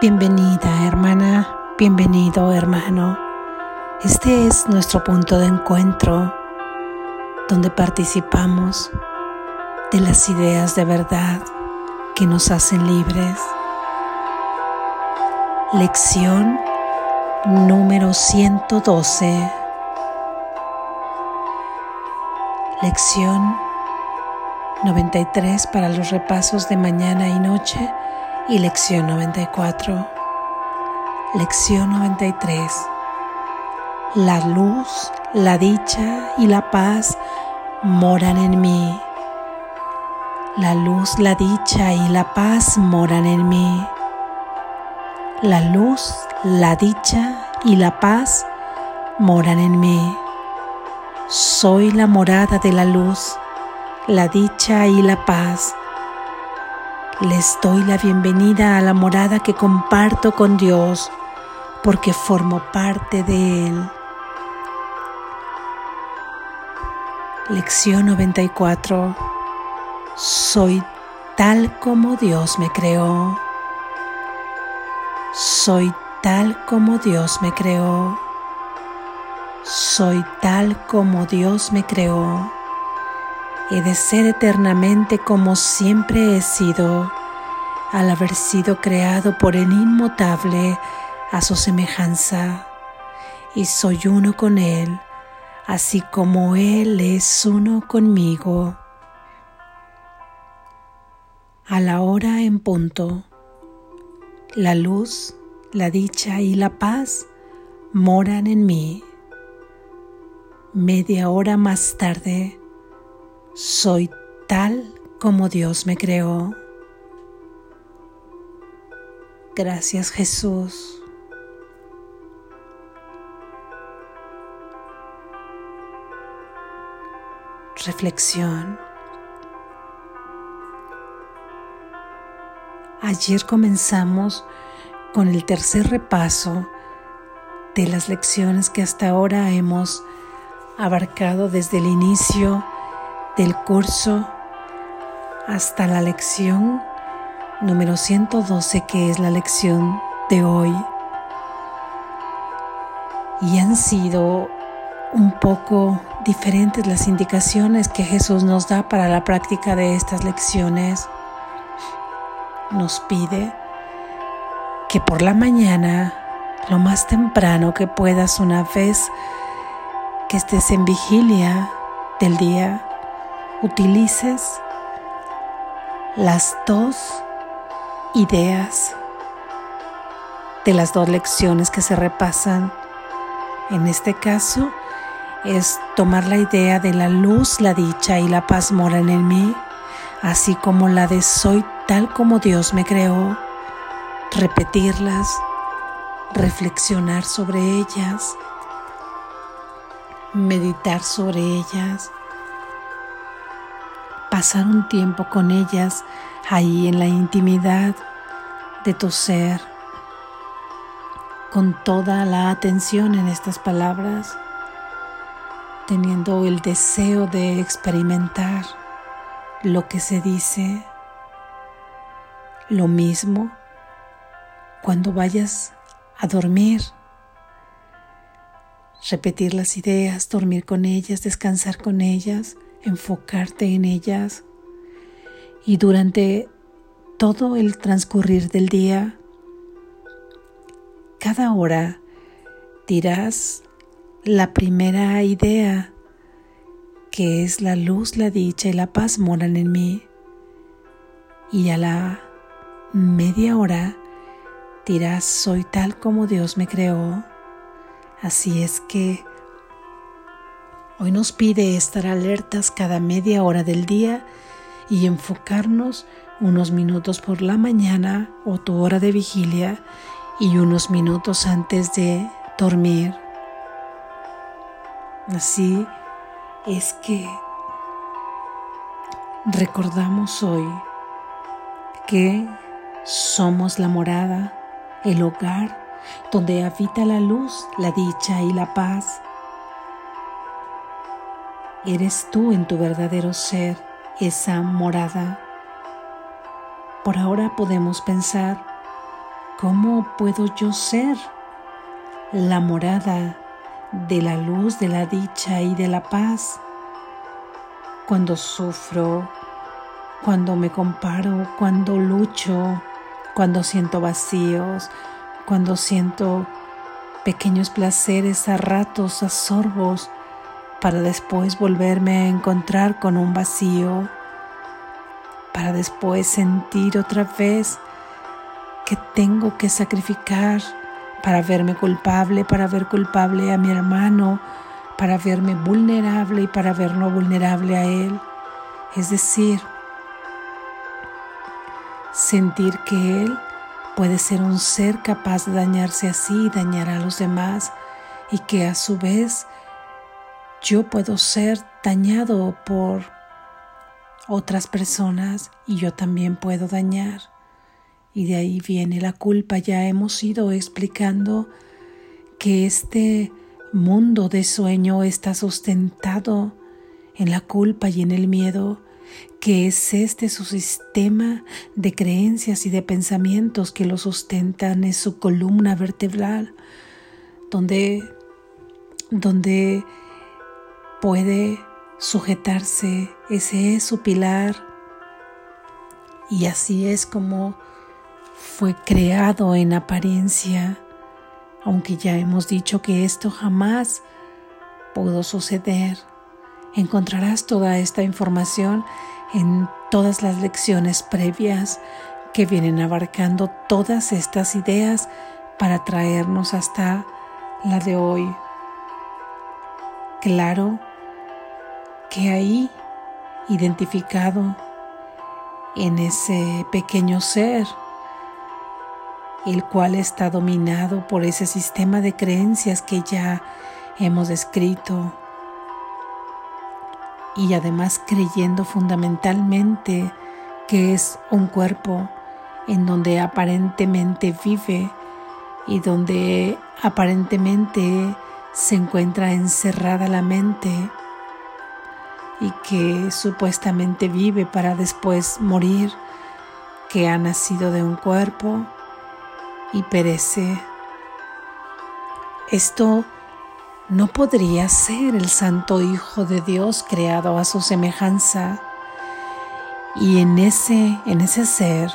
Bienvenida hermana, bienvenido hermano. Este es nuestro punto de encuentro donde participamos de las ideas de verdad que nos hacen libres. Lección número 112. Lección 93 para los repasos de mañana y noche y lección 94. Lección 93. La luz, la dicha y la paz moran en mí. La luz, la dicha y la paz moran en mí. La luz, la dicha y la paz moran en mí. Soy la morada de la luz, la dicha y la paz les doy la bienvenida a la morada que comparto con Dios porque formo parte de Él. Lección 94. Soy tal como Dios me creó. Soy tal como Dios me creó. Soy tal como Dios me creó he de ser eternamente como siempre he sido, al haber sido creado por el inmutable a su semejanza, y soy uno con Él, así como Él es uno conmigo. A la hora en punto, la luz, la dicha y la paz moran en mí. Media hora más tarde, soy tal como Dios me creó. Gracias Jesús. Reflexión. Ayer comenzamos con el tercer repaso de las lecciones que hasta ahora hemos abarcado desde el inicio del curso hasta la lección número 112 que es la lección de hoy. Y han sido un poco diferentes las indicaciones que Jesús nos da para la práctica de estas lecciones. Nos pide que por la mañana, lo más temprano que puedas una vez que estés en vigilia del día, utilices las dos ideas de las dos lecciones que se repasan. En este caso es tomar la idea de la luz, la dicha y la paz moran en mí, así como la de soy tal como Dios me creó, repetirlas, reflexionar sobre ellas, meditar sobre ellas pasar un tiempo con ellas ahí en la intimidad de tu ser, con toda la atención en estas palabras, teniendo el deseo de experimentar lo que se dice. Lo mismo cuando vayas a dormir. Repetir las ideas, dormir con ellas, descansar con ellas enfocarte en ellas y durante todo el transcurrir del día, cada hora dirás la primera idea, que es la luz, la dicha y la paz moran en mí. Y a la media hora dirás, soy tal como Dios me creó. Así es que Hoy nos pide estar alertas cada media hora del día y enfocarnos unos minutos por la mañana o tu hora de vigilia y unos minutos antes de dormir. Así es que recordamos hoy que somos la morada, el hogar donde habita la luz, la dicha y la paz Eres tú en tu verdadero ser esa morada. Por ahora podemos pensar ¿Cómo puedo yo ser la morada de la luz, de la dicha y de la paz? Cuando sufro, cuando me comparo, cuando lucho, cuando siento vacíos, cuando siento pequeños placeres a ratos, a sorbos, para después volverme a encontrar con un vacío, para después sentir otra vez que tengo que sacrificar para verme culpable, para ver culpable a mi hermano, para verme vulnerable y para verlo vulnerable a él. Es decir, sentir que él puede ser un ser capaz de dañarse así y dañar a los demás y que a su vez yo puedo ser dañado por otras personas y yo también puedo dañar. Y de ahí viene la culpa. Ya hemos ido explicando que este mundo de sueño está sustentado en la culpa y en el miedo, que es este su sistema de creencias y de pensamientos que lo sustentan, es su columna vertebral, donde, donde puede sujetarse, ese es su pilar. Y así es como fue creado en apariencia, aunque ya hemos dicho que esto jamás pudo suceder. Encontrarás toda esta información en todas las lecciones previas que vienen abarcando todas estas ideas para traernos hasta la de hoy. Claro que ahí, identificado en ese pequeño ser, el cual está dominado por ese sistema de creencias que ya hemos descrito. Y además creyendo fundamentalmente que es un cuerpo en donde aparentemente vive y donde aparentemente se encuentra encerrada la mente y que supuestamente vive para después morir, que ha nacido de un cuerpo y perece. Esto no podría ser el Santo Hijo de Dios creado a su semejanza. Y en ese, en ese ser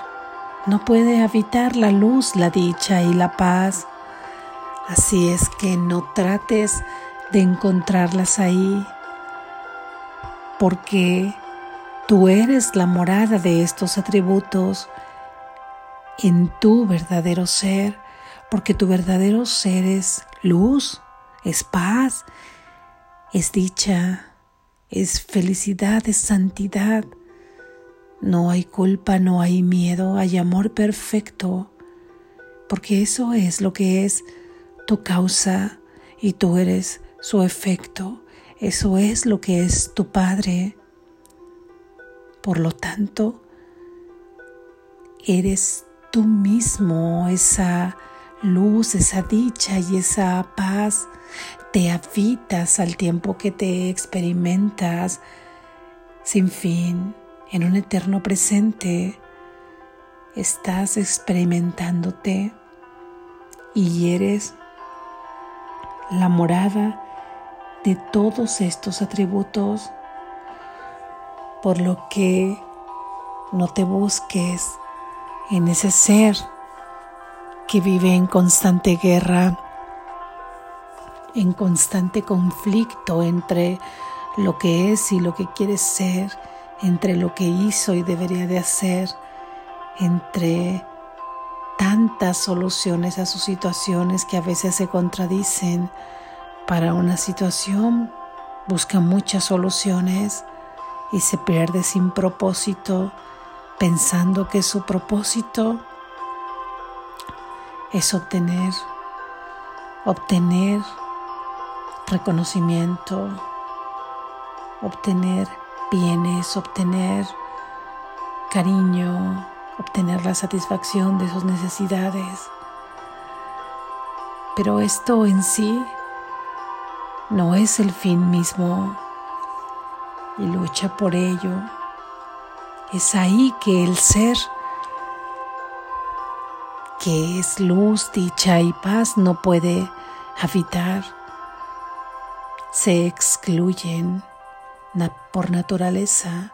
no puede habitar la luz, la dicha y la paz. Así es que no trates de encontrarlas ahí, porque tú eres la morada de estos atributos en tu verdadero ser, porque tu verdadero ser es luz, es paz, es dicha, es felicidad, es santidad. No hay culpa, no hay miedo, hay amor perfecto, porque eso es lo que es tu causa y tú eres su efecto. Eso es lo que es tu Padre. Por lo tanto, eres tú mismo esa luz, esa dicha y esa paz. Te habitas al tiempo que te experimentas sin fin en un eterno presente. Estás experimentándote y eres la morada de todos estos atributos, por lo que no te busques en ese ser que vive en constante guerra, en constante conflicto entre lo que es y lo que quiere ser, entre lo que hizo y debería de hacer, entre tantas soluciones a sus situaciones que a veces se contradicen. Para una situación busca muchas soluciones y se pierde sin propósito, pensando que su propósito es obtener, obtener reconocimiento, obtener bienes, obtener cariño, obtener la satisfacción de sus necesidades. Pero esto en sí no es el fin mismo y lucha por ello. Es ahí que el ser que es luz, dicha y paz, no puede habitar. Se excluyen por naturaleza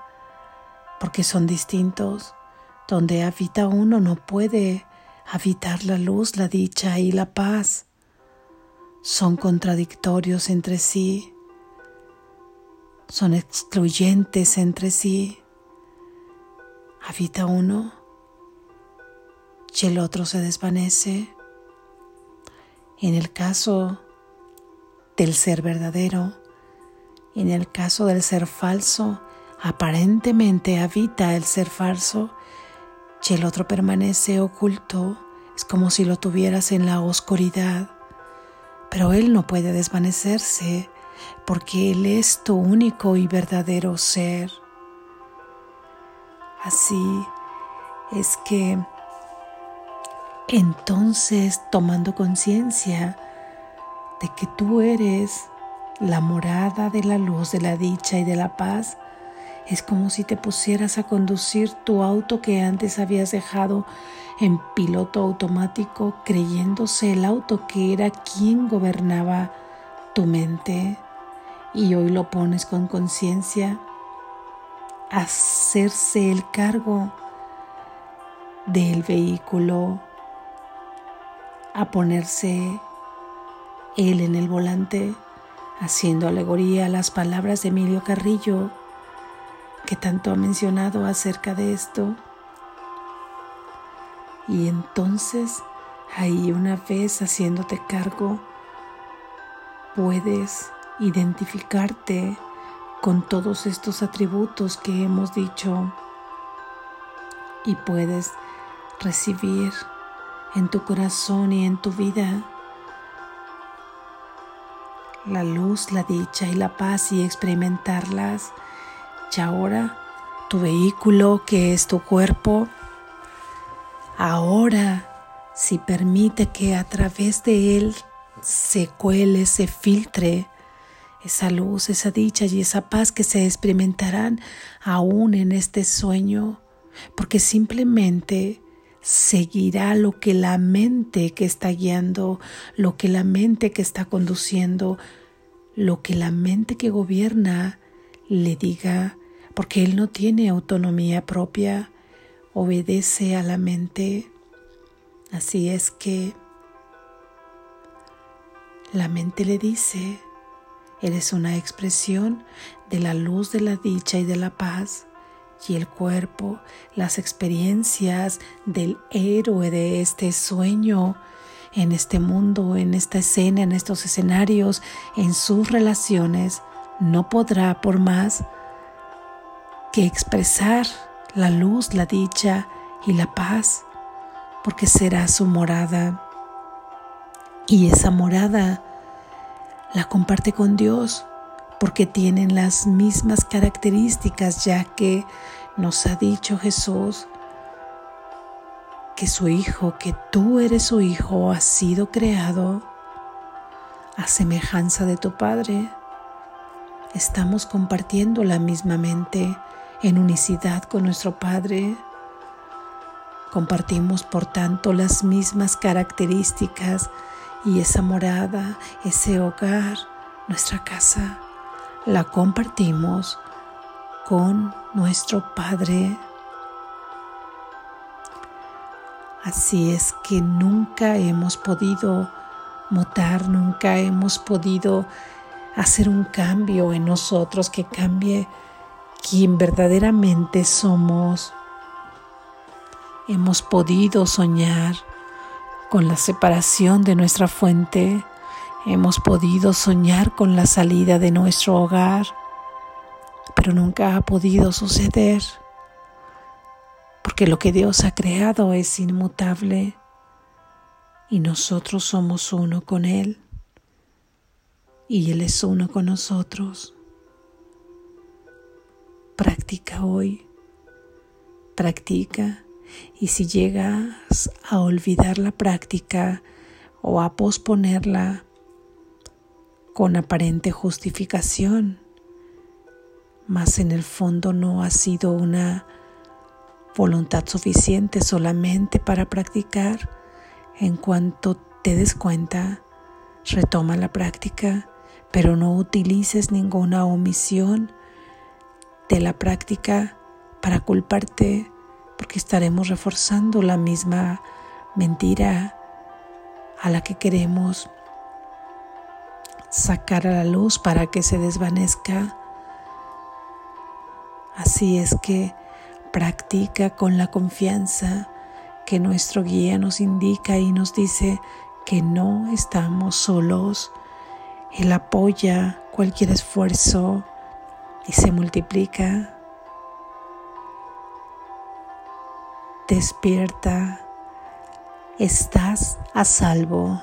porque son distintos. Donde habita uno no puede habitar la luz, la dicha y la paz. Son contradictorios entre sí, son excluyentes entre sí. Habita uno y el otro se desvanece. En el caso del ser verdadero, en el caso del ser falso, aparentemente habita el ser falso y el otro permanece oculto. Es como si lo tuvieras en la oscuridad. Pero Él no puede desvanecerse porque Él es tu único y verdadero ser. Así es que entonces tomando conciencia de que tú eres la morada de la luz, de la dicha y de la paz, es como si te pusieras a conducir tu auto que antes habías dejado en piloto automático, creyéndose el auto que era quien gobernaba tu mente, y hoy lo pones con conciencia, hacerse el cargo del vehículo. A ponerse él en el volante, haciendo alegoría a las palabras de Emilio Carrillo, que tanto ha mencionado acerca de esto. Y entonces, ahí una vez haciéndote cargo, puedes identificarte con todos estos atributos que hemos dicho y puedes recibir en tu corazón y en tu vida. La luz, la dicha y la paz y experimentarlas. Y ahora tu vehículo que es tu cuerpo, ahora si permite que a través de él se cuele, se filtre esa luz, esa dicha y esa paz que se experimentarán aún en este sueño, porque simplemente seguirá lo que la mente que está guiando, lo que la mente que está conduciendo, lo que la mente que gobierna le diga, porque él no tiene autonomía propia, obedece a la mente. Así es que la mente le dice, eres una expresión de la luz de la dicha y de la paz y el cuerpo, las experiencias del héroe de este sueño en este mundo, en esta escena, en estos escenarios, en sus relaciones, no podrá por más que expresar la luz, la dicha y la paz, porque será su morada. Y esa morada la comparte con Dios porque tienen las mismas características, ya que nos ha dicho Jesús que su Hijo, que tú eres su Hijo, ha sido creado a semejanza de tu Padre. Estamos compartiendo la misma mente en unicidad con nuestro Padre. Compartimos, por tanto, las mismas características y esa morada, ese hogar, nuestra casa la compartimos con nuestro Padre. Así es que nunca hemos podido mutar, nunca hemos podido hacer un cambio en nosotros que cambie quien verdaderamente somos. Hemos podido soñar con la separación de nuestra fuente Hemos podido soñar con la salida de nuestro hogar, pero nunca ha podido suceder, porque lo que Dios ha creado es inmutable y nosotros somos uno con Él y Él es uno con nosotros. Hoy, practica. Y si llegas a olvidar la práctica o a posponerla, con aparente justificación, mas en el fondo no ha sido una voluntad suficiente solamente para practicar, En cuanto te des cuenta, retoma la práctica, pero no utilices ninguna omisión de la práctica para culparte, porque estaremos reforzando la misma mentira a la que queremos sacar a la luz para que se desvanezca. Así es que practica con la confianza que nuestro guía nos indica y nos dice que no estamos solos. Él apoya cualquier esfuerzo y se multiplica. Despierta, estás a salvo.